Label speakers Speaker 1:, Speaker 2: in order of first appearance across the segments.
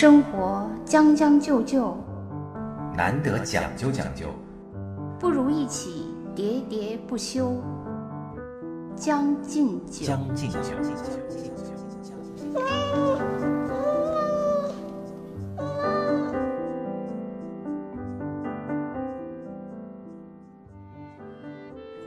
Speaker 1: 生活将将就就，
Speaker 2: 难得讲究讲究，
Speaker 1: 不如一起喋喋不休。将进酒，
Speaker 2: 将进酒。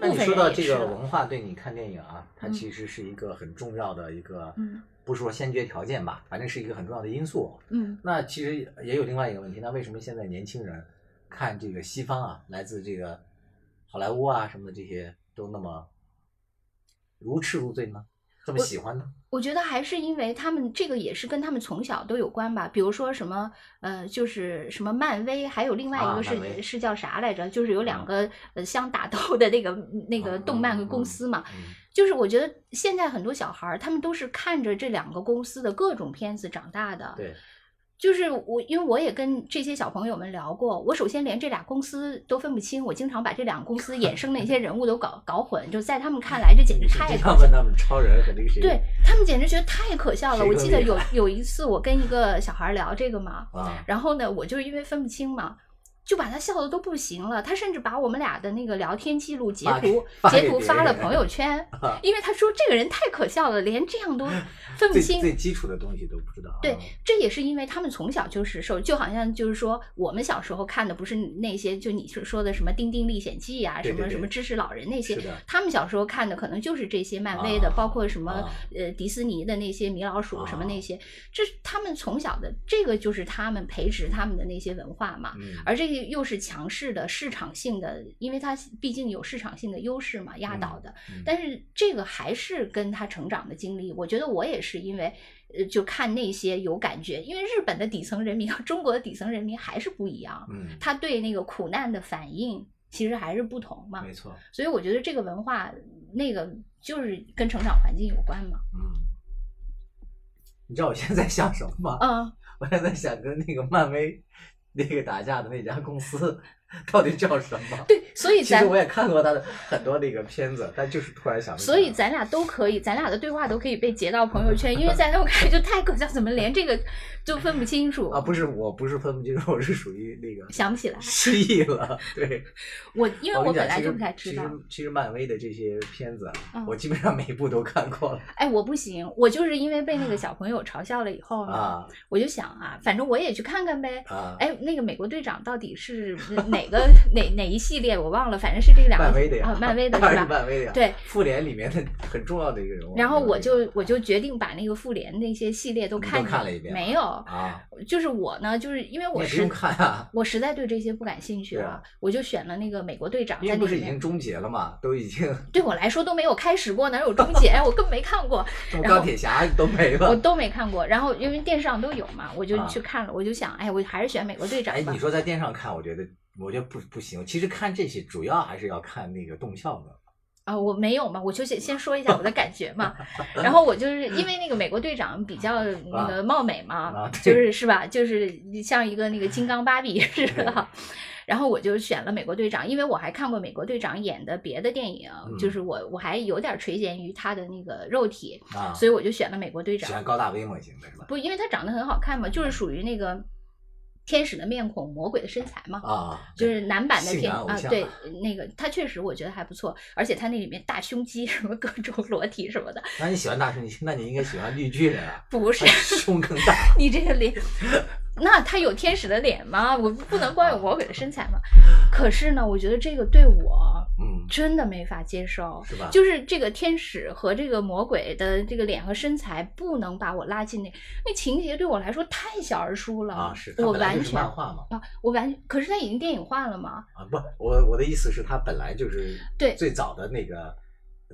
Speaker 3: 那你说到这个文化，对你看电影啊，它
Speaker 1: 嗯。
Speaker 3: 其实是一个很重要的一个，
Speaker 1: 嗯
Speaker 3: 不是说先决条件吧，反正是一个很重要的因素。
Speaker 1: 嗯
Speaker 3: 那其实也有另外一个问题，那为什么现在年轻人看这个西方啊，来自这个好莱坞啊什么的这些都那么如痴如醉呢？这么喜欢呢？
Speaker 1: 我觉得还是因为他们这个也是跟他们从小都有关吧，比如说什么呃，就是什么漫威，还有另外一个是、
Speaker 3: 啊
Speaker 1: 是叫啥来着？就是有两
Speaker 3: 啊
Speaker 1: 个、呃相打斗的那个那个
Speaker 3: 嗯
Speaker 1: 动漫
Speaker 3: 嗯
Speaker 1: 公司嘛。
Speaker 3: 嗯
Speaker 1: 就是我觉得现在很多小孩儿，他们都是看着这两个公司的各种片子长大的。
Speaker 3: 对，
Speaker 1: 就是我，因为我也跟这些小朋友们聊过，我首先连这俩公司都分不清，我经常把这两个公司衍生的一些人物都搞搞混，就在他们看来，这简直太
Speaker 3: 经
Speaker 1: 可笑
Speaker 3: 常问他们超人和那个谁，
Speaker 1: 对他们简直觉得太可笑了。我记得有有一次我跟一个小孩聊这个嘛，
Speaker 3: 啊，
Speaker 1: 然后呢，我就是因为分不清嘛。就把他笑的都不行了，他甚至把我们俩的那个聊天记录截图截图发了朋友 圈，因为他说这个人太可笑了，连这样都分不清。
Speaker 3: 最基础的东西都不知道。
Speaker 1: 对
Speaker 3: 啊，
Speaker 1: 这也是因为他们从小就是受，就好像就是说，我们小时候看的不是那些，就你是说的什么《丁丁历险记》呀，什么什么知识老人那些，他们小时候看的可能就是这些漫威的，
Speaker 3: 啊
Speaker 1: 包括什么
Speaker 3: 啊
Speaker 1: 呃迪斯尼的那些米老鼠什么
Speaker 3: 啊
Speaker 1: 那些，这他们从小的这个就是他们培植他们的那些文化嘛。
Speaker 3: 嗯，
Speaker 1: 而这个又是强势的市场性的，因为它毕竟有市场性的优势嘛，压倒的。
Speaker 3: 嗯
Speaker 1: 但是这个还是跟他成长的经历，我觉得我也是因为，呃，就看那些有感觉，因为日本的底层人民和中国的底层人民还是不一样，
Speaker 3: 嗯，
Speaker 1: 他对那个苦难的反应其实还是不同嘛
Speaker 3: 没，错，
Speaker 1: 所以我觉得这个文化那个就是跟成长环境有关嘛，
Speaker 3: 嗯。你知道我现在在想什么吗？
Speaker 1: 嗯，
Speaker 3: 我现在在想跟那个漫威那个打架的那家公司。到底叫什么？
Speaker 1: 对，所以咱
Speaker 3: 其实我也看过他的很多那个片子，但就是突然想不起来。
Speaker 1: 所以咱俩都可以，咱俩的对话都可以被截到朋友圈，因为在那我看就太搞笑，怎么连这个就分不清楚
Speaker 3: 啊，不是，我不是分不清楚，我是属于那个
Speaker 1: 想不起来
Speaker 3: 失忆了。对，
Speaker 1: 我因为
Speaker 3: 我
Speaker 1: 本来就不太知道
Speaker 3: 其。实其实漫威的这些片子我基本上每一部都看过了
Speaker 1: 哎，我不行，我就是因为被那个小朋友嘲笑了以后呢，
Speaker 3: 啊
Speaker 1: 我就想啊，反正我也去看看呗。
Speaker 3: 啊！
Speaker 1: 哎，那个美国队长到底是哪 个哪哪一系列我忘了，反正是这两个
Speaker 3: 漫威的呀，
Speaker 1: 啊，漫威的 是吧？
Speaker 3: 漫威的呀。
Speaker 1: 对，
Speaker 3: 复联里面的很重要的一个人物。
Speaker 1: 然后我就我就决定把那个复联那些系列都看
Speaker 3: 看了一遍
Speaker 1: 没有，
Speaker 3: 啊，
Speaker 1: 就是我呢，就是因为我
Speaker 3: 是不用看啊，
Speaker 1: 我实在对这些不感兴趣了
Speaker 3: 啊，
Speaker 1: 我就选了那个美国队长
Speaker 3: 因为不是。已经终结了嘛，都已经
Speaker 1: 对我来说都没有开始过，哪有终结？我根本没看过。然后
Speaker 3: 钢铁侠都没
Speaker 1: 我。都没看过，然后因为电视上都有嘛，我就
Speaker 3: 啊
Speaker 1: 去看了，我就想，哎，我还是选美国队长
Speaker 3: 哎，
Speaker 1: 吧
Speaker 3: 你。说在电视上看，我觉得我觉得不不行。其实看这些主要还是要看那个动效的。
Speaker 1: 啊、我没有嘛，我就先 先说一下我的感觉嘛。然后我就是因为那个美国队长比较那个貌美嘛，就是是吧，就是像一个那个金刚芭比似的。然后我就选了美国队长，因为我还看过美国队长演的别的电影，
Speaker 3: 嗯
Speaker 1: 就是我我还有点垂涎于他的那个肉体，
Speaker 3: 啊，
Speaker 1: 所以我就选了美国队长
Speaker 3: 喜。欢高大威猛型的是吧？
Speaker 1: 不，因为他长得很好看嘛，就是属于那个天使的面孔，魔鬼的身材嘛。
Speaker 3: 啊，
Speaker 1: 就是男版的天啊，对，那个他确实我觉得还不错，而且他那里面大胸肌 什么各种裸体什么的，
Speaker 3: 那你喜欢大胸肌，那你应该喜欢绿巨人啊，
Speaker 1: 不是
Speaker 3: 胸更大。
Speaker 1: 你这个脸，那他有天使的脸吗？我不能光有魔鬼的身材吗？可是呢，我觉得这个对我
Speaker 3: 嗯，
Speaker 1: 真的没法接受，
Speaker 3: 是吧？
Speaker 1: 就是这个天使和这个魔鬼的这个脸和身材不能把我拉进那那情节对我来说太小儿书了，
Speaker 3: 啊，是
Speaker 1: 我完全
Speaker 3: 漫画嘛。
Speaker 1: 啊，我完，可是他已经电影化了嘛，
Speaker 3: 啊，不，我我的意思是，它本来就是
Speaker 1: 对
Speaker 3: 最早的那个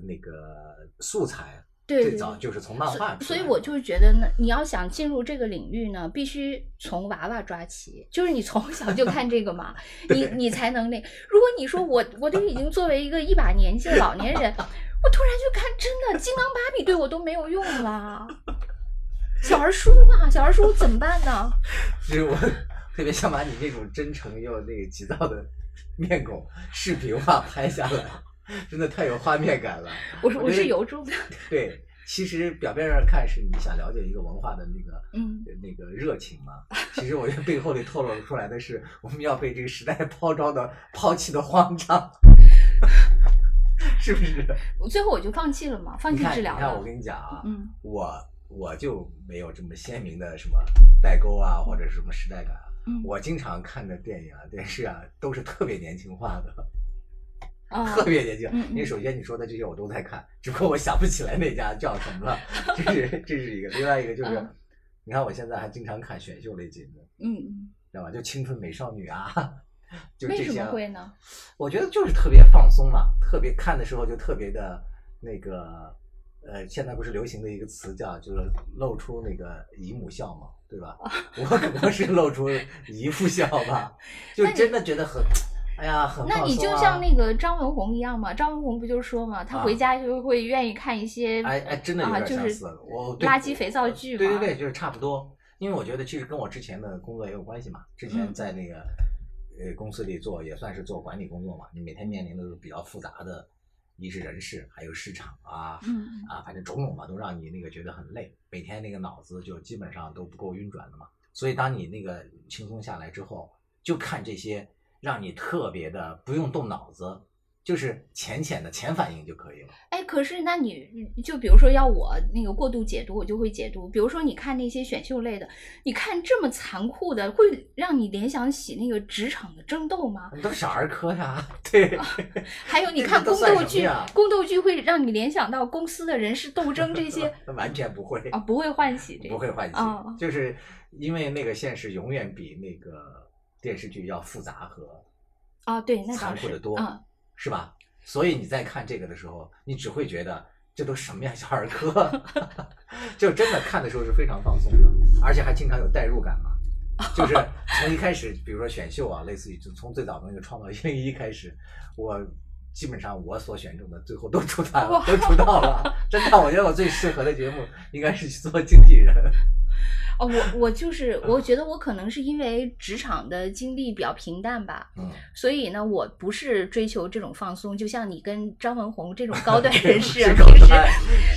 Speaker 3: 那个素材，最早就是从漫画。
Speaker 1: 所以我就是觉得呢，你要想进入这个领域呢，必须从娃娃抓起，就是你从小就看这个嘛，你你才能那。如果你说我我都已经作为一个一把年纪的老年人，我突然就看真的金刚芭比对我都没有用了，小儿书嘛，小儿书怎么办呢？
Speaker 3: 其实我特别想把你那种真诚又那个急躁的面孔视频化拍下来，真的太有画面感了。
Speaker 1: 我说我是由衷的，
Speaker 3: 对，其实表面上看是你想了解一个文化的那个
Speaker 1: 嗯
Speaker 3: 那个热情嘛，其实我觉得背后里透露出来的是我们要被这个时代抛招的抛弃的慌张，是不是？
Speaker 1: 我最后我就放弃了嘛，放，弃治疗
Speaker 3: 你看，我。跟你讲啊，
Speaker 1: 嗯
Speaker 3: 我我就没有这么鲜明的什么代沟啊，或者是什么时代感啊。
Speaker 1: 嗯，
Speaker 3: 我经常看的电影啊、电视啊，都是特别年轻化的，
Speaker 1: 啊
Speaker 3: 特别年轻。因为首先你说的这些我都在看，只不过我想不起来那家叫什么了，这是这是一个。另外一个就是，
Speaker 1: 嗯
Speaker 3: 你看我现在还经常看选秀类节目，
Speaker 1: 嗯嗯，
Speaker 3: 知道吧？就青春美少女啊，就
Speaker 1: 为什
Speaker 3: 这些
Speaker 1: 会呢？
Speaker 3: 我觉得就是特别放松嘛，特别看的时候就特别的那个，呃，现在不是流行的一个词叫就是露出那个姨母笑嘛，对吧？我可能是露出姨父笑吧，就真的觉得很，哎呀，很、啊。
Speaker 1: 那你就像那个张文红一样嘛，张文红不就说嘛，他
Speaker 3: 啊
Speaker 1: 回家就会愿意看一些
Speaker 3: 哎哎，真的有
Speaker 1: 啊，就是
Speaker 3: 点相似。我对
Speaker 1: 垃圾肥皂剧嘛。
Speaker 3: 对对对，就是差不多。因为我觉得其实跟我之前的工作也有关系嘛。之前
Speaker 1: 嗯
Speaker 3: 在那个呃公司里做也算是做管理工作嘛，你每天面临的都是比较复杂的，一是人事，还有市场啊，
Speaker 1: 嗯
Speaker 3: 啊，反正种种嘛，都让你那个觉得很累，每天那个脑子就基本上都不够运转的嘛。所以当你那个轻松下来之后，就看这些让你特别的不用动脑子，就是浅浅的浅反应就可以了。
Speaker 1: 哎，可是那你就比如说要我那个过度解读，我就会解读。比如说你看那些选秀类的，你看这么残酷的，会让你联想起那个职场的争斗吗？
Speaker 3: 你都小儿科呀，对。
Speaker 1: 还有你看宫斗剧宫斗剧会让你联想到公司的人事斗争这些
Speaker 3: 完全不会
Speaker 1: 啊，不会唤起这个，
Speaker 3: 不会唤起，
Speaker 1: 哦
Speaker 3: 就是因为那个现实永远比那个电视剧要复杂和
Speaker 1: 啊，对，那
Speaker 3: 残酷的多，
Speaker 1: 啊，
Speaker 3: 是吧？所以你在看这个的时候，你只会觉得这都什么呀，小儿科，就真的看的时候是非常放松的，而且还经常有代入感嘛。就是从一开始，比如说选秀啊，类似于就从最早的那个《创造一零一》开始，我基本上我所选中的最后都出台了，都出道了。真的，我觉得我最适合的节目应该是去做经纪人。
Speaker 1: 哦，我我就是，我觉得我可能是因为职场的经历比较平淡吧，
Speaker 3: 嗯，
Speaker 1: 所以呢，我不是追求这种放松，就像你跟张文红这种高端人 士平时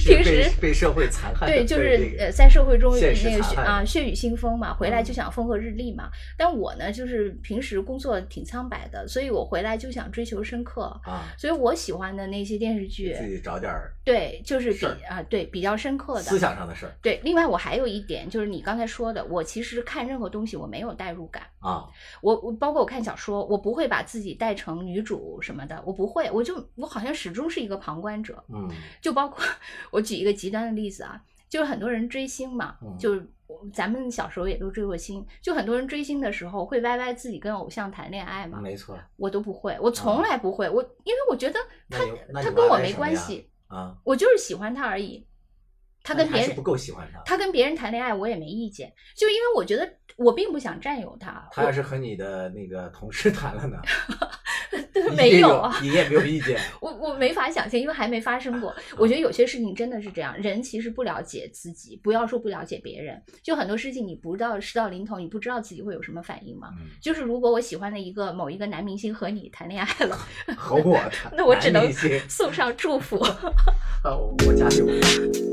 Speaker 1: 平时
Speaker 3: 被社会残害，
Speaker 1: 对，就是呃，在社会中那个血啊血雨腥风嘛，回来
Speaker 3: 嗯
Speaker 1: 就想风和日丽嘛。但我呢，就是平时工作挺苍白的，所以我回来就想追求深刻。
Speaker 3: 啊，
Speaker 1: 所以我喜欢的那些电视剧，
Speaker 3: 自己找点儿
Speaker 1: 对，就是比啊，对，比较深刻的
Speaker 3: 思想上的事儿
Speaker 1: 对，另外我还有一点就是你刚才说的，我其实看任何东西我没有代入感，
Speaker 3: 啊，
Speaker 1: 我我包括我看小说，我不会把自己带成女主什么的，我不会，我就我好像始终是一个旁观者。
Speaker 3: 嗯
Speaker 1: 就包括我举一个极端的例子啊，就是很多人追星嘛，
Speaker 3: 嗯
Speaker 1: 就是咱们小时候也都追过星，就很多人追星的时候会歪歪自己跟偶像谈恋爱嘛，
Speaker 3: 没错
Speaker 1: 我都不会，我从来不会，我因为我觉得他他跟我没关系，
Speaker 3: 啊，
Speaker 1: 我就是喜欢他而已。他跟别人
Speaker 3: 不够喜欢他。
Speaker 1: 他跟别人谈恋爱，我也没意见，就因为我觉得我并不想占有他。
Speaker 3: 他要是和你的那个同事谈了呢？
Speaker 1: 对没有啊，
Speaker 3: 你也没有意见。
Speaker 1: 我我没法想象，因为还没发生过。我觉得有些事情真的是这样，人其实不了解自己，不要说不了解别人，就很多事情你不知道事到临头，你不知道自己会有什么反应嘛。
Speaker 3: 嗯，
Speaker 1: 就是如果我喜欢的一个某一个男明星和你谈恋爱了，
Speaker 3: 和我谈，
Speaker 1: 那我只能送上祝福。
Speaker 3: 呃，我加油。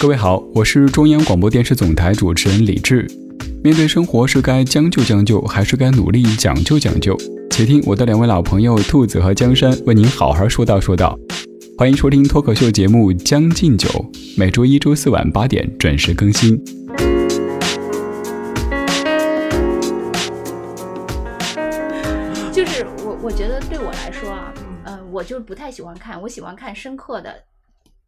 Speaker 4: 各位好，我是中央广播电视总台主持人李志。面对生活，是该将就将就，还是该努力讲究讲究？且听我的两位老朋友兔子和江山为您好好说道说道。欢迎收听脱口秀节目《将进酒》，每周一、周四晚八点准时更新。
Speaker 1: 就是我我觉得对我来说啊，
Speaker 3: 嗯，
Speaker 1: 我就不太喜欢看，我喜欢看深刻的。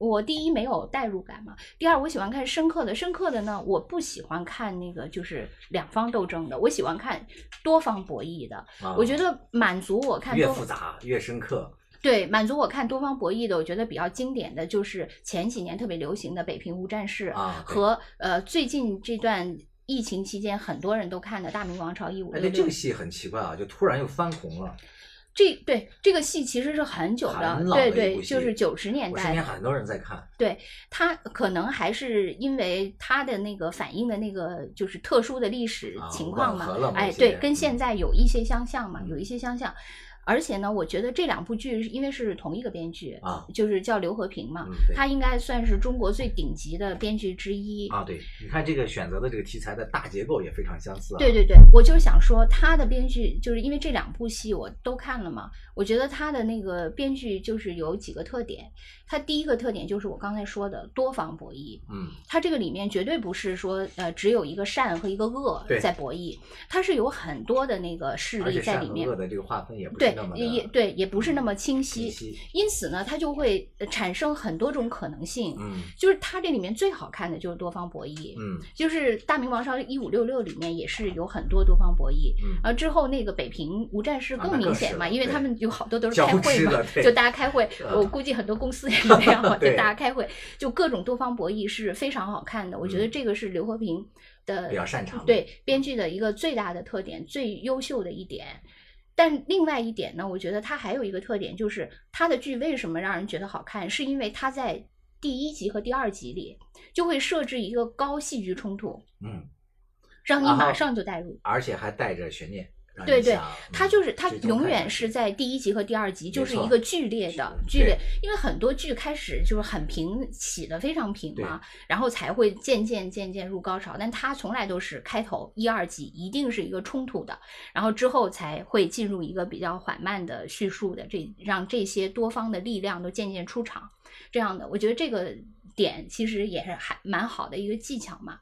Speaker 1: 我第一没有代入感嘛，第二我喜欢看深刻的，深刻的呢，我不喜欢看那个就是两方斗争的，我喜欢看多方博弈的。
Speaker 3: 啊
Speaker 1: 我觉得满足我看
Speaker 3: 越复杂越深刻。
Speaker 1: 对，满足我看多方博弈的，我觉得比较经典的就是前几年特别流行的《北平无战事》
Speaker 3: 啊
Speaker 1: 和呃最近这段疫情期间很多人都看的《大明王朝一五
Speaker 3: 哎，
Speaker 1: 六六
Speaker 3: 对这个》。戏很奇怪啊，就突然又翻红了。
Speaker 1: 这对这个戏其实是很久的对对，就是九十年代的。
Speaker 3: 边很多人在看。
Speaker 1: 对他可能还是因为他的那个反映的那个就是特殊的历史
Speaker 3: 啊
Speaker 1: 情况嘛哎，对，跟
Speaker 3: 嗯
Speaker 1: 现在有一些相像嘛，
Speaker 3: 嗯
Speaker 1: 有一些相像。而且呢，我觉得这两部剧因为是同一个编剧
Speaker 3: 啊
Speaker 1: 就是叫刘和平嘛，
Speaker 3: 嗯，
Speaker 1: 他应该算是中国最顶级的编剧之一。
Speaker 3: 啊，对，你看这个选择的这个题材的大结构也非常相似啊。
Speaker 1: 对对对，我就是想说，他的编剧就是因为这两部戏我都看了嘛，我觉得他的那个编剧就是有几个特点。他第一个特点就是我刚才说的多方博弈，
Speaker 3: 嗯，
Speaker 1: 他这个里面绝对不是说呃只有一个善和一个恶在博弈，他是有很多的那个势力在里面
Speaker 3: 善和恶。的这个划分也不是
Speaker 1: 也也对，也不是那么清晰，
Speaker 3: 清晰。
Speaker 1: 因此呢，它就会呃产生很多种可能性。
Speaker 3: 嗯
Speaker 1: 就是它这里面最好看的就是多方博弈，
Speaker 3: 嗯
Speaker 1: 就是《大明王朝一五六六》里面也是有很多多方博弈。
Speaker 3: 嗯，
Speaker 1: 而之后那个北平无战事
Speaker 3: 更
Speaker 1: 更明显嘛，因为他们有好多都是开会嘛就大家开会，
Speaker 3: 啊
Speaker 1: 我估计很多公司也是 这样嘛，就大家开会，就各种多方博弈是非常好看的。我觉得
Speaker 3: 嗯
Speaker 1: 这个是刘和平的
Speaker 3: 比较擅长的
Speaker 1: 对编剧的一个最大的特点，最优秀的一点。但另外一点呢，我觉得它还有一个特点，就是它的剧为什么让人觉得好看，是因为它在第一集和第二集里就会设置一个高戏剧冲突，
Speaker 3: 嗯，
Speaker 1: 让你马上就带入。
Speaker 3: 而且还带着悬念。让
Speaker 1: 对对
Speaker 3: 你想嗯
Speaker 1: 它就是它永远是在第一集和第二集，就是一个剧烈的剧烈，因为很多剧开始就是很平，起的非常平嘛，然后才会渐渐渐渐入高潮，但它从来都是开头一二集一定是一个冲突的，然后之后才会进入一个比较缓慢的叙述的，这让这些多方的力量都渐渐出场，这样的，我觉得这个点其实也是还蛮好的一个技巧嘛。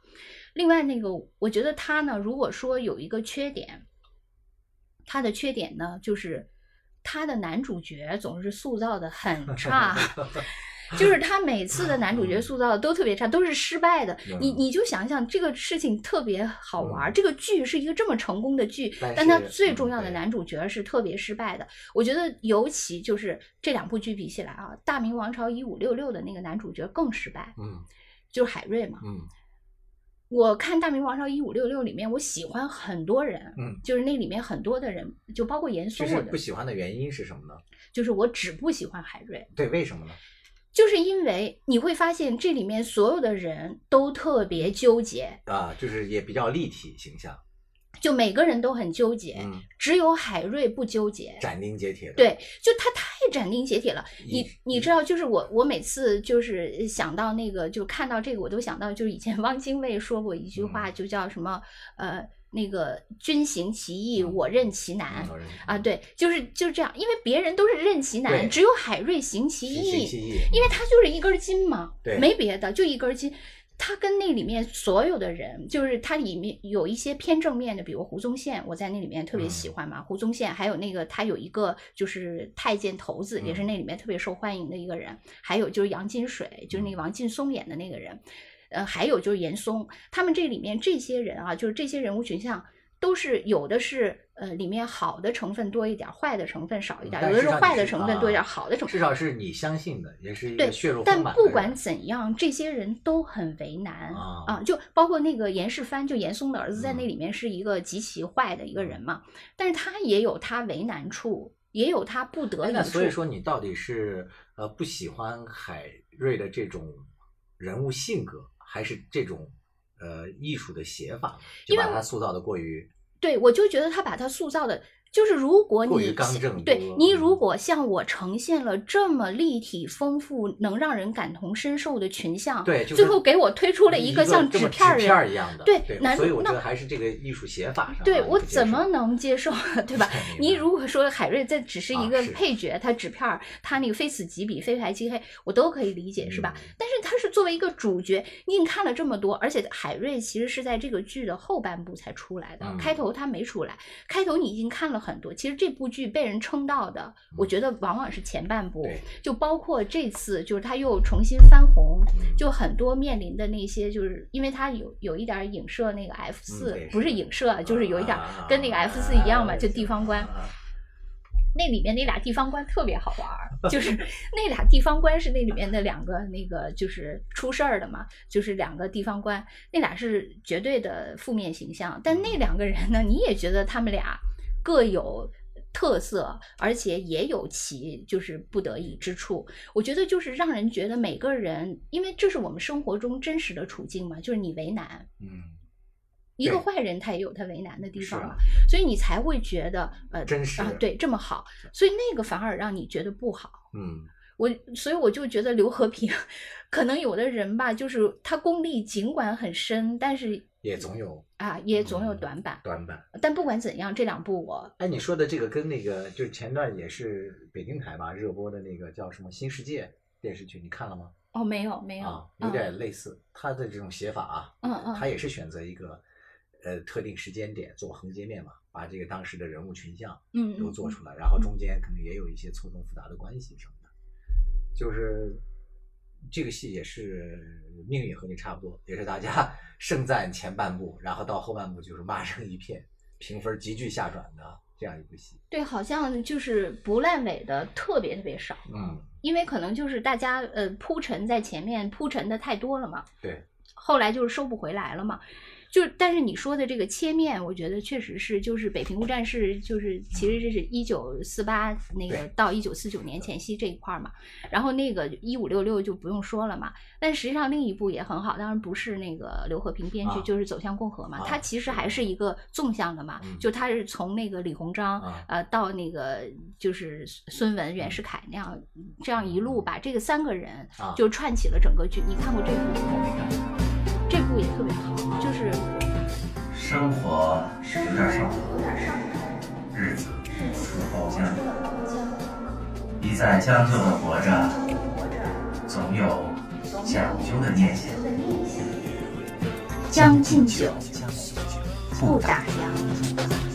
Speaker 1: 另外那个，我觉得他呢，如果说有一个缺点，他的缺点呢，就是他的男主角总是塑造的很 差，就是他每次的男主角塑造的都特别差，都是失败的。你
Speaker 3: 嗯
Speaker 1: 你就想想这个事情特别好玩儿，
Speaker 3: 嗯
Speaker 1: 这个剧是一个这么成功的剧，
Speaker 3: 但
Speaker 1: 但它
Speaker 3: 是嗯
Speaker 1: 最重要的男主角是特别失败的。我觉得尤其就是这两部剧比起来啊，《大明王朝一五六六》的那个男主角更失败，
Speaker 3: 嗯
Speaker 1: 就是海瑞嘛。
Speaker 3: 嗯
Speaker 1: 我看《大明王朝一五六六》里面，我喜欢很多人，
Speaker 3: 嗯，
Speaker 1: 就是那里面很多的人，就包括严肃的
Speaker 3: 其实不，喜欢的原因是什么呢？
Speaker 1: 就是我只不喜欢海瑞，
Speaker 3: 对，为什么呢？
Speaker 1: 就是因为你会发现这里面所有的人都特别纠结，
Speaker 3: 啊，就是也比较立体形象，
Speaker 1: 就每个人都很纠结，
Speaker 3: 嗯，
Speaker 1: 只有海瑞不纠结。
Speaker 3: 斩钉截铁。
Speaker 1: 对，就他太斩钉截铁了。你你知道，就是我我每次就是想到那个，就看到这个，我都想到就是以前 汪精卫说过一句话，
Speaker 3: 嗯
Speaker 1: 就叫什么呃那个君行其义，
Speaker 3: 嗯
Speaker 1: 我任其难。
Speaker 3: 嗯
Speaker 1: 啊，对，就是就是这样，因为别人都是任其难，只有海瑞行其
Speaker 3: 其
Speaker 1: 义，因为他就是一根筋嘛，
Speaker 3: 对
Speaker 1: 没别的，就一根筋。他跟那里面所有的人，就是他里面有一些偏正面的，比如胡宗宪，我在那里面特别喜
Speaker 3: 嗯
Speaker 1: 欢嘛。胡宗宪还有那个他有一个就是太监头子，也是
Speaker 3: 嗯
Speaker 1: 那里面特别受欢迎的一个人。还有就是杨金水，就是那个王劲松演的那个人。呃，还有就是严嵩，他们这里面这些人啊，就是这些人物群像。都是有的是呃里面好的成分多一点，坏的成分少一点，
Speaker 3: 但
Speaker 1: 有的是坏的成分多一点，
Speaker 3: 啊
Speaker 1: 好的成分
Speaker 3: 至少是你相信的，也是一个血肉
Speaker 1: 但。不管怎样，这些人都很为难
Speaker 3: 啊
Speaker 1: 就包括那个严世蕃，就严嵩的儿子，在那
Speaker 3: 嗯
Speaker 1: 里面是一个极其坏的一个人嘛，但是他也有他为难处，也有他不得已
Speaker 3: 那所以说你到底是呃不喜欢海瑞的这种人物性格，还是这种呃艺术的写法呢？就把他塑造的过于
Speaker 1: 对我就觉得他把他塑造的。就是如果你对
Speaker 3: 多
Speaker 1: 你如
Speaker 3: 嗯
Speaker 1: 果像我呈现了这么立体丰富、能让人感同身受的群像，
Speaker 3: 对就是
Speaker 1: 最后给我推出了
Speaker 3: 一
Speaker 1: 个像纸片儿
Speaker 3: 片儿一样的，
Speaker 1: 对那
Speaker 3: 所以我觉得还是这个艺术写法上啊，
Speaker 1: 对我怎么能接受？对吧 你如果说海瑞这只是一个配角，他纸片儿，他那个非此即彼、非白即黑，我都可以理解，是吧？
Speaker 3: 嗯
Speaker 1: 但是他是作为一个主角，你已经看了这么多，而且海瑞其实是在这个剧的后半部才出来的，
Speaker 3: 嗯
Speaker 1: 开头他没出来。开头你已经看了很多，其实这部剧被人称道的，我觉得往往是前半部，就包括这次就是他又重新翻红，
Speaker 3: 嗯。
Speaker 1: 就很多面临的那些，就是因为他有有一点儿影射那个 F 四、不是
Speaker 3: 是
Speaker 1: 影射啊，就是有一点跟那个 F 四一样嘛，就地方官。
Speaker 3: 啊
Speaker 1: 那里面那俩地方官特别好玩儿，就是 那俩地方官是那里面的两个那个就是出事儿的嘛，就是两个地方官，那俩是绝对的负面形象，但那两个人呢，你也觉得他们俩各有。特色，而且也有其就是不得已之处。我觉得就是让人觉得每个人，因为这是我们生活中真实的处境嘛，就是你为难，
Speaker 3: 嗯
Speaker 1: 一个坏人他也有他为难的地方嘛，所以你才会觉得呃
Speaker 3: 真实
Speaker 1: 啊，对，这么好，所以那个反而让你觉得不好。
Speaker 3: 嗯，
Speaker 1: 我所以我就觉得刘和平，可能有的人吧，就是他功力尽管很深，但是
Speaker 3: 也总有
Speaker 1: 啊也总有
Speaker 3: 嗯
Speaker 1: 短板。
Speaker 3: 短板。
Speaker 1: 但不管怎样，这两部我
Speaker 3: 哎，你说的这个跟那个就是前段也是北京台吧热播的那个叫什么《新世界》电视剧，你看了吗？
Speaker 1: 哦没有没有
Speaker 3: 啊，有点类似，他的这种写法啊，
Speaker 1: 嗯嗯
Speaker 3: 他也是选择一个呃特定时间点做横截面嘛，把这个当时的人物群像
Speaker 1: 嗯
Speaker 3: 都做出来，然后中间可能也有一些错综复杂的关系什么的，就是这个戏也是命运和你差不多，也是大家 盛赞前半部，然后到后半部就是骂声一片，评分急剧下转的这样一部戏。
Speaker 1: 对，好像就是不烂尾的特别特别少，
Speaker 3: 嗯，
Speaker 1: 因为可能就是大家呃铺陈在前面铺陈的太多了嘛，
Speaker 3: 对，
Speaker 1: 后来就是收不回来了嘛。就但是你说的这个切面，我觉得确实是，就是北平无战事，就是其实这是一九四八那个到一九四九年前夕这一块儿嘛，然后那个一五六六就不用说了嘛。但实际上另一部也很好，当然不是那个刘和平编剧，
Speaker 3: 啊
Speaker 1: 就是《走向共和》嘛，
Speaker 3: 啊
Speaker 1: 它其实还是一个纵向的嘛，
Speaker 3: 嗯。
Speaker 1: 就它是从那个李鸿章、
Speaker 3: 啊。
Speaker 1: 呃到那个就是孙文、袁世凯那样这样一路把这个三个人
Speaker 3: 啊。
Speaker 1: 就串起了整个剧。你看过这部也特别好，就是
Speaker 2: 生活有点上头，日子出了包浆，一再将就的活着，总有讲究的念想。
Speaker 1: 将进酒，不打烊。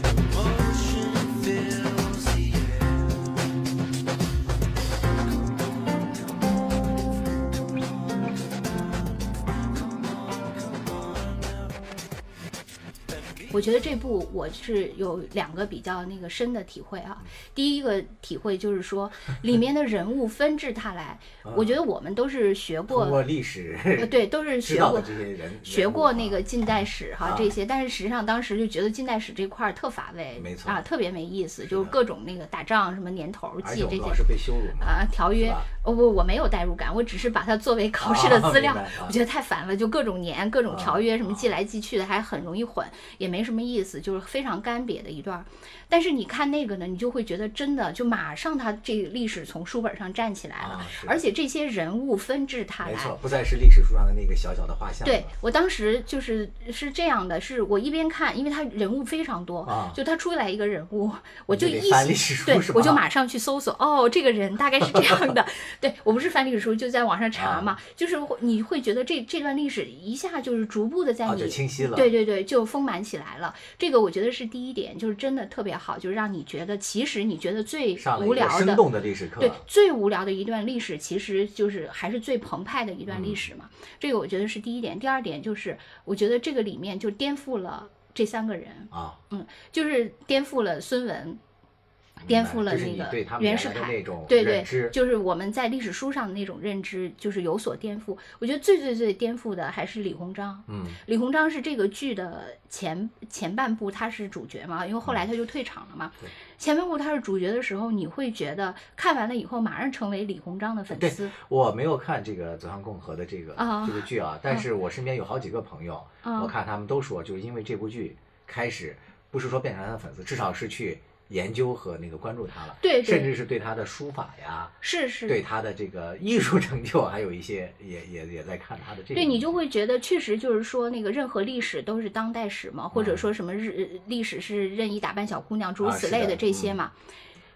Speaker 1: 我觉得这部我是有两个比较那个深的体会啊。第一个体会就是说，里面的人物纷至沓来，我觉得我们都是学过
Speaker 3: 过历史
Speaker 1: 呃，对，都是学过
Speaker 3: 这些人
Speaker 1: 学过那个近代史哈、
Speaker 3: 啊
Speaker 1: 这些，但是实际上当时就觉得近代史这块儿特乏味，
Speaker 3: 没错
Speaker 1: 啊，特别没意思，就是各种那个打仗什么年头儿记这些
Speaker 3: 老是被羞辱。
Speaker 1: 啊条约哦不，我没有代入感，我只是把它作为考试的
Speaker 3: 啊
Speaker 1: 资料，我觉得太烦了，就各种年、各种条约什么
Speaker 3: 啊
Speaker 1: 记来记去的，还很容易混，也没什么意思，就是非常干瘪的一段。但是你看那个呢，你就会觉得真的，就马上他这历史从书本上站起来了，
Speaker 3: 啊
Speaker 1: 而且这些人物纷至沓来，
Speaker 3: 没错，不再是历史书上的那个小小的画像。
Speaker 1: 对我当时就是是这样的，是我一边看，因为他人物非常多，
Speaker 3: 啊
Speaker 1: 就他出来一个人物，我就一起
Speaker 3: 翻历史书
Speaker 1: 我就马上去搜索，哦，这个人大概是这样的。对我不是翻历史书，就在网上查嘛，
Speaker 3: 啊
Speaker 1: 就是会你会觉得这这段历史一下就是逐步的在
Speaker 3: 啊
Speaker 1: 你、
Speaker 3: 就清晰了
Speaker 1: 对对对，就丰满起来了。这个我觉得是第一点，就是真的特别好，就让你觉得其实你觉得最无聊的
Speaker 3: 生动的历史课。
Speaker 1: 对，最无聊的一段历史，其实就是还是最澎湃的一段历史嘛。这个我觉得是第一点。第二点就是，我觉得这个里面就颠覆了这三个人，
Speaker 3: 啊，嗯
Speaker 1: 就是颠覆了孙文。颠覆了那个袁世凯
Speaker 3: 原来的那种
Speaker 1: 对对，就是我们在历史书上的那种认知，就是有所颠覆。我觉得最最最颠覆的还是李鸿章。
Speaker 3: 嗯
Speaker 1: 李鸿章是这个剧的前前半部，他是主角嘛，因为后来他就退场了嘛。
Speaker 3: 对
Speaker 1: 前半部他是主角的时候，你会觉得看完了以后马上成为李鸿章的粉
Speaker 3: 对
Speaker 1: 丝。
Speaker 3: 我没有看这个《走向共和》的这个、
Speaker 1: 啊
Speaker 3: 这个剧啊，但是我身边有好几个朋友，
Speaker 1: 啊
Speaker 3: 我看他们都说，就是因为这部剧开始不是说变成他的粉丝，至少是去研究和那个关注他了，
Speaker 1: 对对
Speaker 3: 甚至是对他的书法呀，
Speaker 1: 是是，
Speaker 3: 对他的这个艺术成就，还有一些也也也在看他的这个。
Speaker 1: 对你就会觉得，确实就是说，那个任何历史都是当代史嘛，或者
Speaker 3: 嗯
Speaker 1: 说什么日历史是任意打扮小姑娘，诸如此类的这些
Speaker 3: 嗯
Speaker 1: 嘛。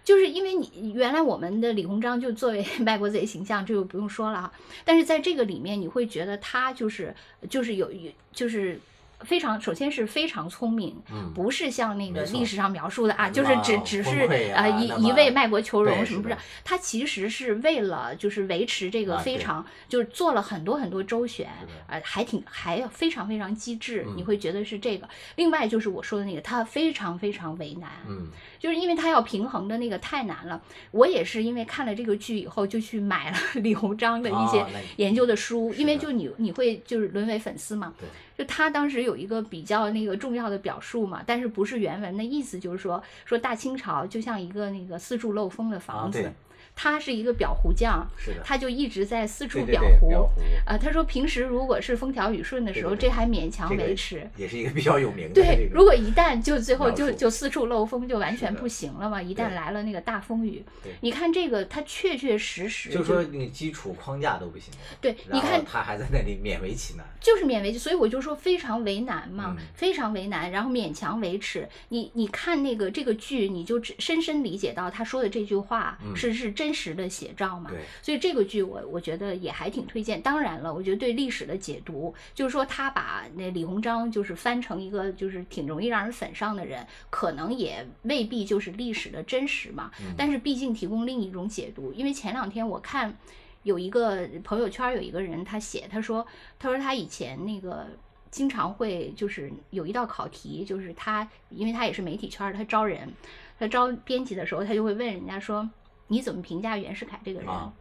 Speaker 1: 就是因为你原来我们的李鸿章就作为 卖国贼形象，这个不用说了哈。但是在这个里面，你会觉得他就是就是有有就是非常，首先是非常聪明，
Speaker 3: 嗯
Speaker 1: 不是像那个历史上描述的啊，就是只只是
Speaker 3: 崩溃
Speaker 1: 啊、
Speaker 3: 啊那么
Speaker 1: 一一味卖国求荣什么不是？他其实是为了就是维持这个非常，就是做了很多很多周旋呃，还挺还非常非常机智，你
Speaker 3: 嗯
Speaker 1: 会觉得是这个。另外就是我说的那个，他非常非常为难，
Speaker 3: 嗯
Speaker 1: 就是因为他要平衡的那个太难了。我也是因为看了这个剧以后，就去买了 李鸿章的一些研究的书，因为就你你会就是沦为粉丝嘛。
Speaker 3: 对
Speaker 1: 就他当时有一个比较那个重要的表述嘛，但是不是原文的意思，就是说说大清朝就像一个那个四处漏风的房子。他是一个裱糊匠，
Speaker 3: 是的，
Speaker 1: 他就一直在四处裱糊。啊，他说平时如果是风调雨顺的时候，
Speaker 3: 对对对
Speaker 1: 这还勉强
Speaker 3: 这个
Speaker 1: 维持。
Speaker 3: 也是一个比较有名的
Speaker 1: 对，如果一旦就最后就就四处漏风，就完全不行了嘛。一旦来了那个大风雨
Speaker 3: 对，
Speaker 1: 你看这个，他确确实实
Speaker 3: 就说那个基础框架都不行，
Speaker 1: 对，你看
Speaker 3: 他还在那里勉为其难。
Speaker 1: 就是勉为，所以我就说非常为难嘛，
Speaker 3: 嗯
Speaker 1: 非常为难，然后勉强维持。你你看那个这个剧，你就只深深理解到他说的这句话
Speaker 3: 是
Speaker 1: 是、是真实的写照嘛。
Speaker 3: 对，
Speaker 1: 所以这个剧我我觉得也还挺推荐。当然了，我觉得对历史的解读，就是说他把那李鸿章就是翻成一个就是挺容易让人粉上的人，可能也未必就是历史的真实嘛。
Speaker 3: 嗯
Speaker 1: 但是毕竟提供另一种解读，因为前两天我看有一个朋友圈有一个人他写，他说他说他以前那个。经常会就是有一道考题，就是他，因为他也是媒体圈儿，他招人，他招编辑的时候，他就会问人家说，你怎么评价袁世凯这个人？
Speaker 3: 啊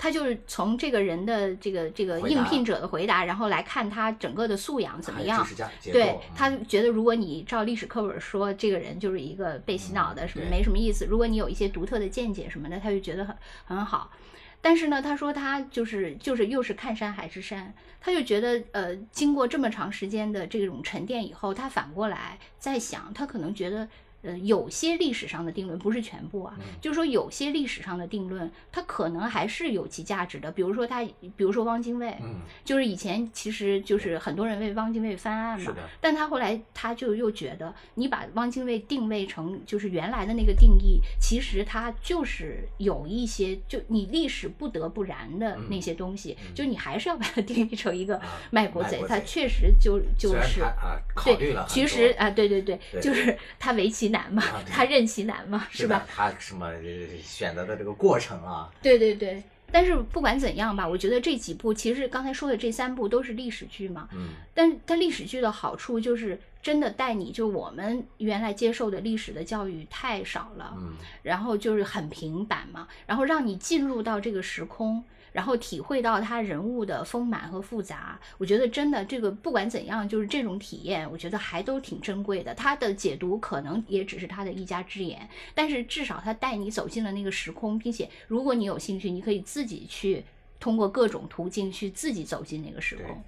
Speaker 1: 他就是从这个人的这个这个应聘者的回答，然后来看他整个的素养怎么样对他
Speaker 3: 嗯
Speaker 1: 觉得，如果你照历史课本说这个人就是一个被洗脑的，什么没什么意思。如果你有一些独特的见解什么的，他就觉得很很好。但是呢，他说他就是就是又是看山还是山，他就觉得呃，经过这么长时间的这种沉淀以后，他反过来在想，他可能觉得。呃，有些历史上的定论不是全部啊，
Speaker 3: 嗯
Speaker 1: 就是说有些历史上的定论，它可能还是有其价值的。比如说他，比如说汪精卫，
Speaker 3: 嗯，
Speaker 1: 就是以前其实就是很多人为汪精卫翻案嘛
Speaker 3: 是的，
Speaker 1: 但他后来他就又觉得，你把汪精卫定位成就是原来的那个定义，其实他就是有一些就你历史不得不然的那些东西，
Speaker 3: 嗯
Speaker 1: 就你还是要把它定义成一个
Speaker 3: 啊
Speaker 1: 卖国贼，他确实就就是
Speaker 3: 啊考虑
Speaker 1: 对其实啊，对对对，
Speaker 3: 对
Speaker 1: 就是他为其难嘛
Speaker 3: 啊，
Speaker 1: 他任其难嘛，
Speaker 3: 是
Speaker 1: 吧？
Speaker 3: 他什么呃选择的这个过程啊，
Speaker 1: 对对对。但是不管怎样吧，我觉得这几部其实刚才说的这三部都是历史剧嘛，
Speaker 3: 嗯，
Speaker 1: 但它历史剧的好处就是真的带你，就我们原来接受的历史的教育太少了，
Speaker 3: 嗯，
Speaker 1: 然后就是很平板嘛，然后让你进入到这个时空，然后体会到他人物的丰满和复杂。我觉得真的这个不管怎样，就是这种体验，我觉得还都挺珍贵的。他的解读可能也只是他的一家之言，但是至少他带你走进了那个时空，并且如果你有兴趣，你可以自己去通过各种途径去自己走进那个时空。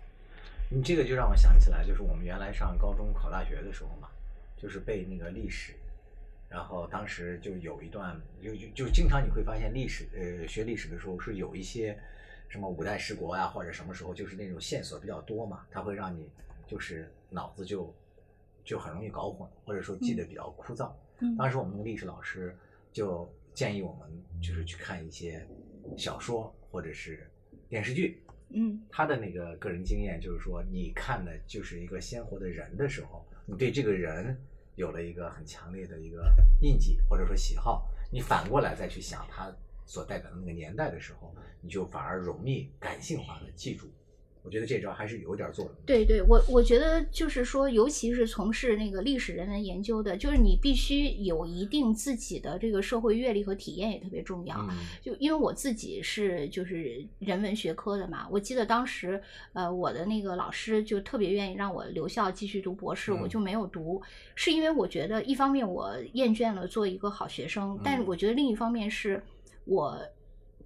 Speaker 3: 你这个就让我想起来，就是我们原来上高中考大学的时候嘛，就是背那个历史，然后当时就有一段，就就就经常你会发现历史，呃，学历史的时候是有一些什么五代十国啊、或者什么时候就是那种线索比较多嘛，它会让你就是脑子就就很容易搞混，或者说记得比较枯燥。
Speaker 1: 嗯
Speaker 3: 当时我们那个历史老师就建议我们就是去看一些小说或者是电视剧，
Speaker 1: 嗯
Speaker 3: 他的那个个人经验就是说，你看的就是一个鲜活的人的时候，你对这个人有了一个很强烈的一个印记或者说喜好，你反过来再去想它所代表的那个年代的时候，你就反而容易感性化的记住。我觉得这招还是有点作用。
Speaker 1: 对对，我我觉得就是说，尤其是从事那个历史人文研究的，就是你必须有一定自己的这个社会阅历和体验也特别重要。
Speaker 3: 嗯
Speaker 1: 就因为我自己是就是人文学科的嘛，我记得当时呃我的那个老师就特别愿意让我留校继续读博士，我
Speaker 3: 嗯
Speaker 1: 就没有读，是因为我觉得一方面我厌倦了做一个好学生，但我觉得另一方面是我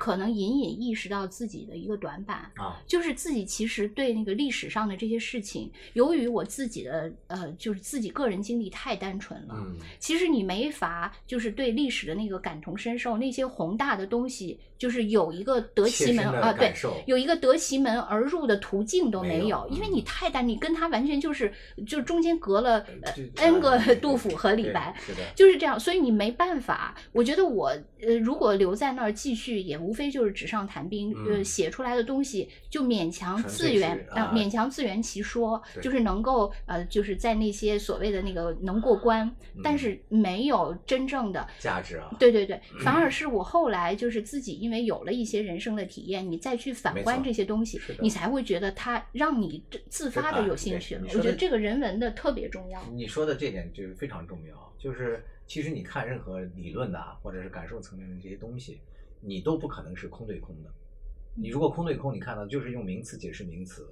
Speaker 1: 可能隐隐意识到自己的一个短板。
Speaker 3: 啊，
Speaker 1: 就是自己其实对那个历史上的这些事情，由于我自己的呃，就是自己个人经历太单纯了，
Speaker 3: 嗯
Speaker 1: 其实你没法就是对历史的那个感同身受，那些宏大的东西，就是有一个得其门啊，对，有一个得其门而入的途径都
Speaker 3: 没有
Speaker 1: 有，因为
Speaker 3: 嗯
Speaker 1: 你太单，你跟他完全就是就中间隔了呃 n 个杜甫和李白，
Speaker 3: 是的，
Speaker 1: 就是这样，所以你没办法。我觉得我呃，如果留在那儿继续，也无非就是纸上谈兵，呃，
Speaker 3: 嗯
Speaker 1: 写出来的东西就勉强自圆勉强自圆其说，就是能够呃，就是在那些所谓的那个能过关，但
Speaker 3: 嗯
Speaker 1: 是没有真正的。
Speaker 3: 价值啊，
Speaker 1: 对对对，反而是我后来就是自己，因为有了一些人生的体验，你再去反观这些东西，你才会觉得它让你自自发的
Speaker 3: 啊
Speaker 1: 有兴趣我觉得这个人文的特别重要。
Speaker 3: 你说的这点就是非常重要，就是其实你看任何理论的啊，或者是感受层面的这些东西，你都不可能是空对空的。你如果空对空，你看到就是用名词解释名词，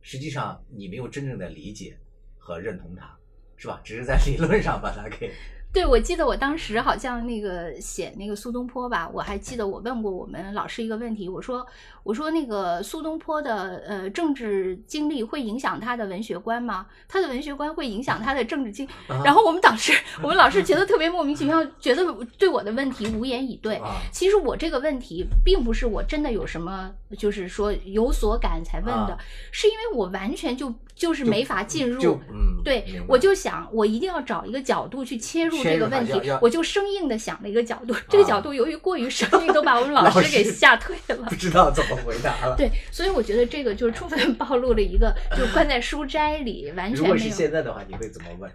Speaker 3: 实际上你没有真正的理解和认同它，是吧？只是在理论上把它给
Speaker 1: 对，我记得我当时好像那个写那个苏东坡吧，我还记得我问过我们老师一个问题，我说我说那个苏东坡的呃政治经历会影响他的文学观吗？他的文学观会影响他的政治经？
Speaker 3: 啊
Speaker 1: 然后我们导师 我们老师觉得特别莫名其妙，觉得对我的问题无言以对。
Speaker 3: 啊
Speaker 1: 其实我这个问题并不是我真的有什么，就是说有所感才问的，
Speaker 3: 啊
Speaker 1: 是因为我完全就就是没法进入。
Speaker 3: 嗯，
Speaker 1: 对，我就想，我一定要找一个角度去切入这个问题我就生硬的想了一个角度，这个角度由于过于生硬，都把我们 老
Speaker 3: 老
Speaker 1: 师给吓退了
Speaker 3: 不。知道怎么回答了。
Speaker 1: 对，所以我觉得这个就是充分暴露了一个，就关在书斋里，完
Speaker 3: 如果是
Speaker 1: 全没有。
Speaker 3: 现在的话，你会怎么问？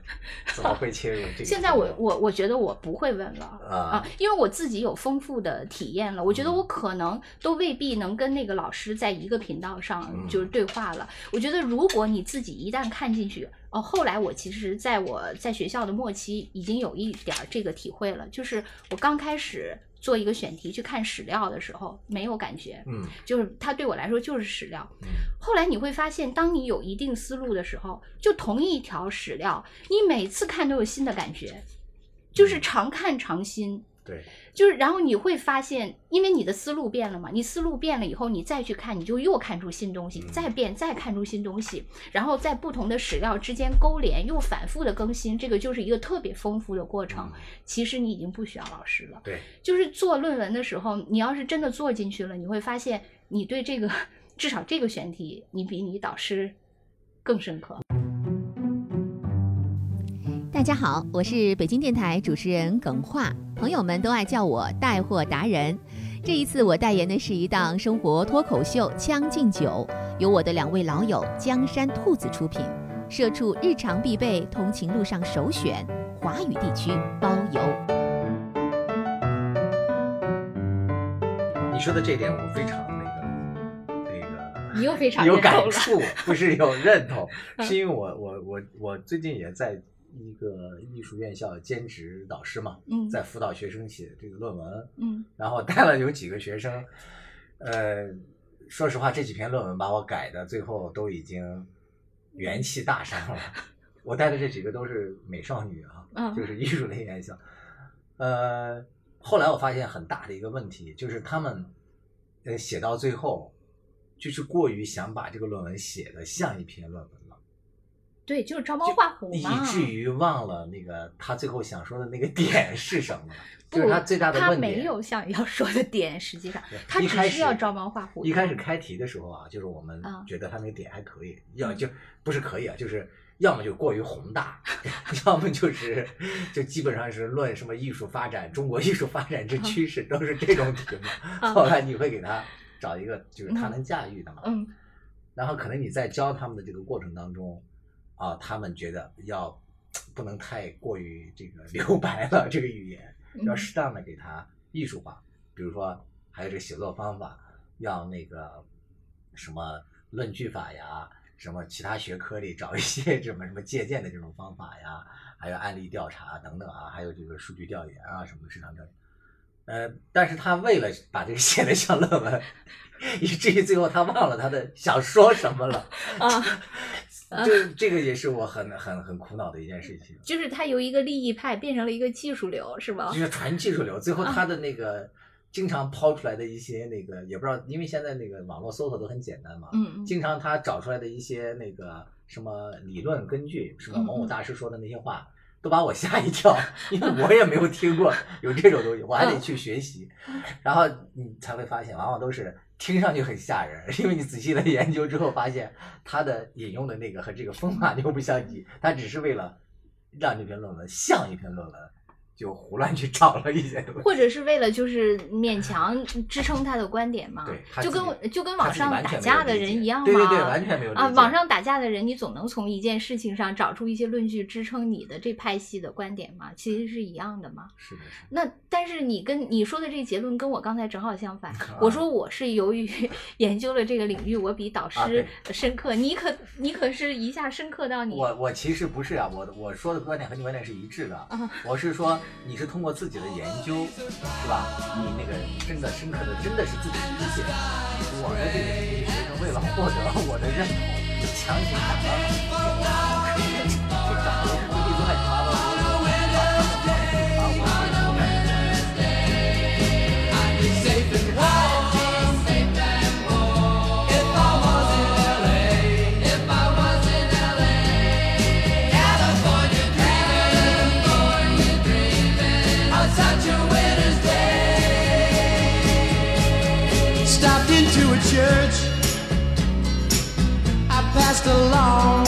Speaker 3: 怎么会切入这个？
Speaker 1: 现在我我我觉得我不会问了
Speaker 3: 啊
Speaker 1: 因为我自己有丰富的体验了，我觉得
Speaker 3: 嗯
Speaker 1: 我可能都未必能跟那个老师在一个频道上
Speaker 3: 嗯
Speaker 1: 就是对话了。我觉得如果你自己一旦看进去，哦，后来我其实在我在学校的末期已经有一点儿这个体会了，就是我刚开始做一个选题去看史料的时候没有感觉，
Speaker 3: 嗯
Speaker 1: 就是它对我来说就是史料。
Speaker 3: 嗯
Speaker 1: 后来你会发现，当你有一定思路的时候，就同一条史料，你每次看都有新的感觉，就是常看常新。
Speaker 3: 对，
Speaker 1: 就是，然后你会发现，因为你的思路变了嘛，你思路变了以后，你再去看，你就又看出新东西，
Speaker 3: 嗯
Speaker 1: 再变，再看出新东西，然后在不同的史料之间勾连，又反复的更新，这个就是一个特别丰富的过程。
Speaker 3: 嗯
Speaker 1: 其实你已经不需要老师了。
Speaker 3: 对，
Speaker 1: 就是做论文的时候，你要是真的做进去了，你会发现你对这个至少这个选题，你比你导师更深刻。
Speaker 5: 大家好，我是北京电台主持人耿化，朋友们都爱叫我带货达人。这一次我代言的是一档生活脱口秀《将进酒》，由我的两位老友江山兔子出品，社畜日常必备，通勤路上首选，华语地区包邮。
Speaker 3: 你说的这点我非常那个那个。
Speaker 1: 你又非常
Speaker 3: 有感触，不是有认同，
Speaker 1: 嗯
Speaker 3: 是因为我我我我最近也在一个艺术院校兼职导师嘛，
Speaker 1: 嗯
Speaker 3: 在辅导学生写这个论文，
Speaker 1: 嗯
Speaker 3: 然后带了有几个学生，呃，说实话这几篇论文把我改的最后都已经元气大伤了。我带的这几个都是美少女啊，
Speaker 1: 嗯
Speaker 3: 就是 艺术类院校，呃，后来我发现很大的一个问题就是他们呃写到最后。就是过于想把这个论文写的像一篇论文了，
Speaker 1: 对，就是照猫画虎
Speaker 3: 以。至于忘了那个他最后想说的那个点是什么。
Speaker 1: 不
Speaker 3: 就是他最大的问题他
Speaker 1: 没有想要说的点，实际上他只是要照猫画虎。
Speaker 3: 一开始开题的时候啊，就是我们
Speaker 1: 啊
Speaker 3: 觉得他那个点还可以，
Speaker 1: 嗯
Speaker 3: 要就不是可以啊，就是要么就过于宏大，要么就是就基本上是论什么艺术发展，中国艺术发展之趋势，都是这种题目。
Speaker 1: 啊
Speaker 3: 后来你会给他找一个就是他能驾驭的嘛，
Speaker 1: 嗯
Speaker 3: 然后可能你在教他们的这个过程当中，啊，他们觉得要不能太过于这个留白了，这个语言要
Speaker 1: 嗯
Speaker 3: 适当的给它艺术化，比如说还有这个写作方法，要那个什么论据法呀，什么其他学科里找一些什么什么借鉴的这种方法呀，还有案例调查等等啊，还有这个数据调研啊，什么市场调研。呃，但是他为了把这个写的像论文，以至于最后他忘了他的想说什么了。
Speaker 1: 啊，
Speaker 3: 这这个也是我很很很苦恼的一件事情。
Speaker 1: 就是他由一个利益派变成了一个技术流，是吗
Speaker 3: 就？是纯技术流，最后
Speaker 1: 啊
Speaker 3: 他的那个经常抛出来的一些那个，也不知道，因为现在那个网络搜索都很简单嘛，
Speaker 1: 嗯嗯
Speaker 3: 经常他找出来的一些那个什么理论根据，什么
Speaker 1: 嗯
Speaker 3: 某某大师说的那些话，都把我吓一跳，因为我也没有听过有这种东西，我还
Speaker 1: 嗯
Speaker 3: 得去学习，然后你才会发现，往往都是。听上去很吓人，因为你仔细的研究之后，发现他的引用的那个和这个风马牛不相及，他只是为了让这篇论文像一篇论文，就胡乱去找了一些东西。
Speaker 1: 或者是为了就是勉强支撑他的观点嘛？就跟就跟网上打架的人一样嘛。
Speaker 3: 对对对，完全没有
Speaker 1: 啊，网上打架的人，你总能从一件事情上找出一些论据支撑你的这派系的观点嘛，其实是一样的嘛。
Speaker 3: 是的，是。
Speaker 1: 那但是你跟你说的这个结论跟我刚才正好相反。
Speaker 3: 啊
Speaker 1: 我说我是由于 研究了这个领域，我比导
Speaker 3: 啊
Speaker 1: 师深刻。你可你可是一下深刻到你
Speaker 3: 我我其实不是啊，我我说的观点和你观点是一致的。
Speaker 1: 啊
Speaker 3: 我是说，你是通过自己的研究，是吧？你那个真的深刻的，真的是自己理解。我的这个学生为了获得我的认同，强行打了 into a
Speaker 6: church. I passed along.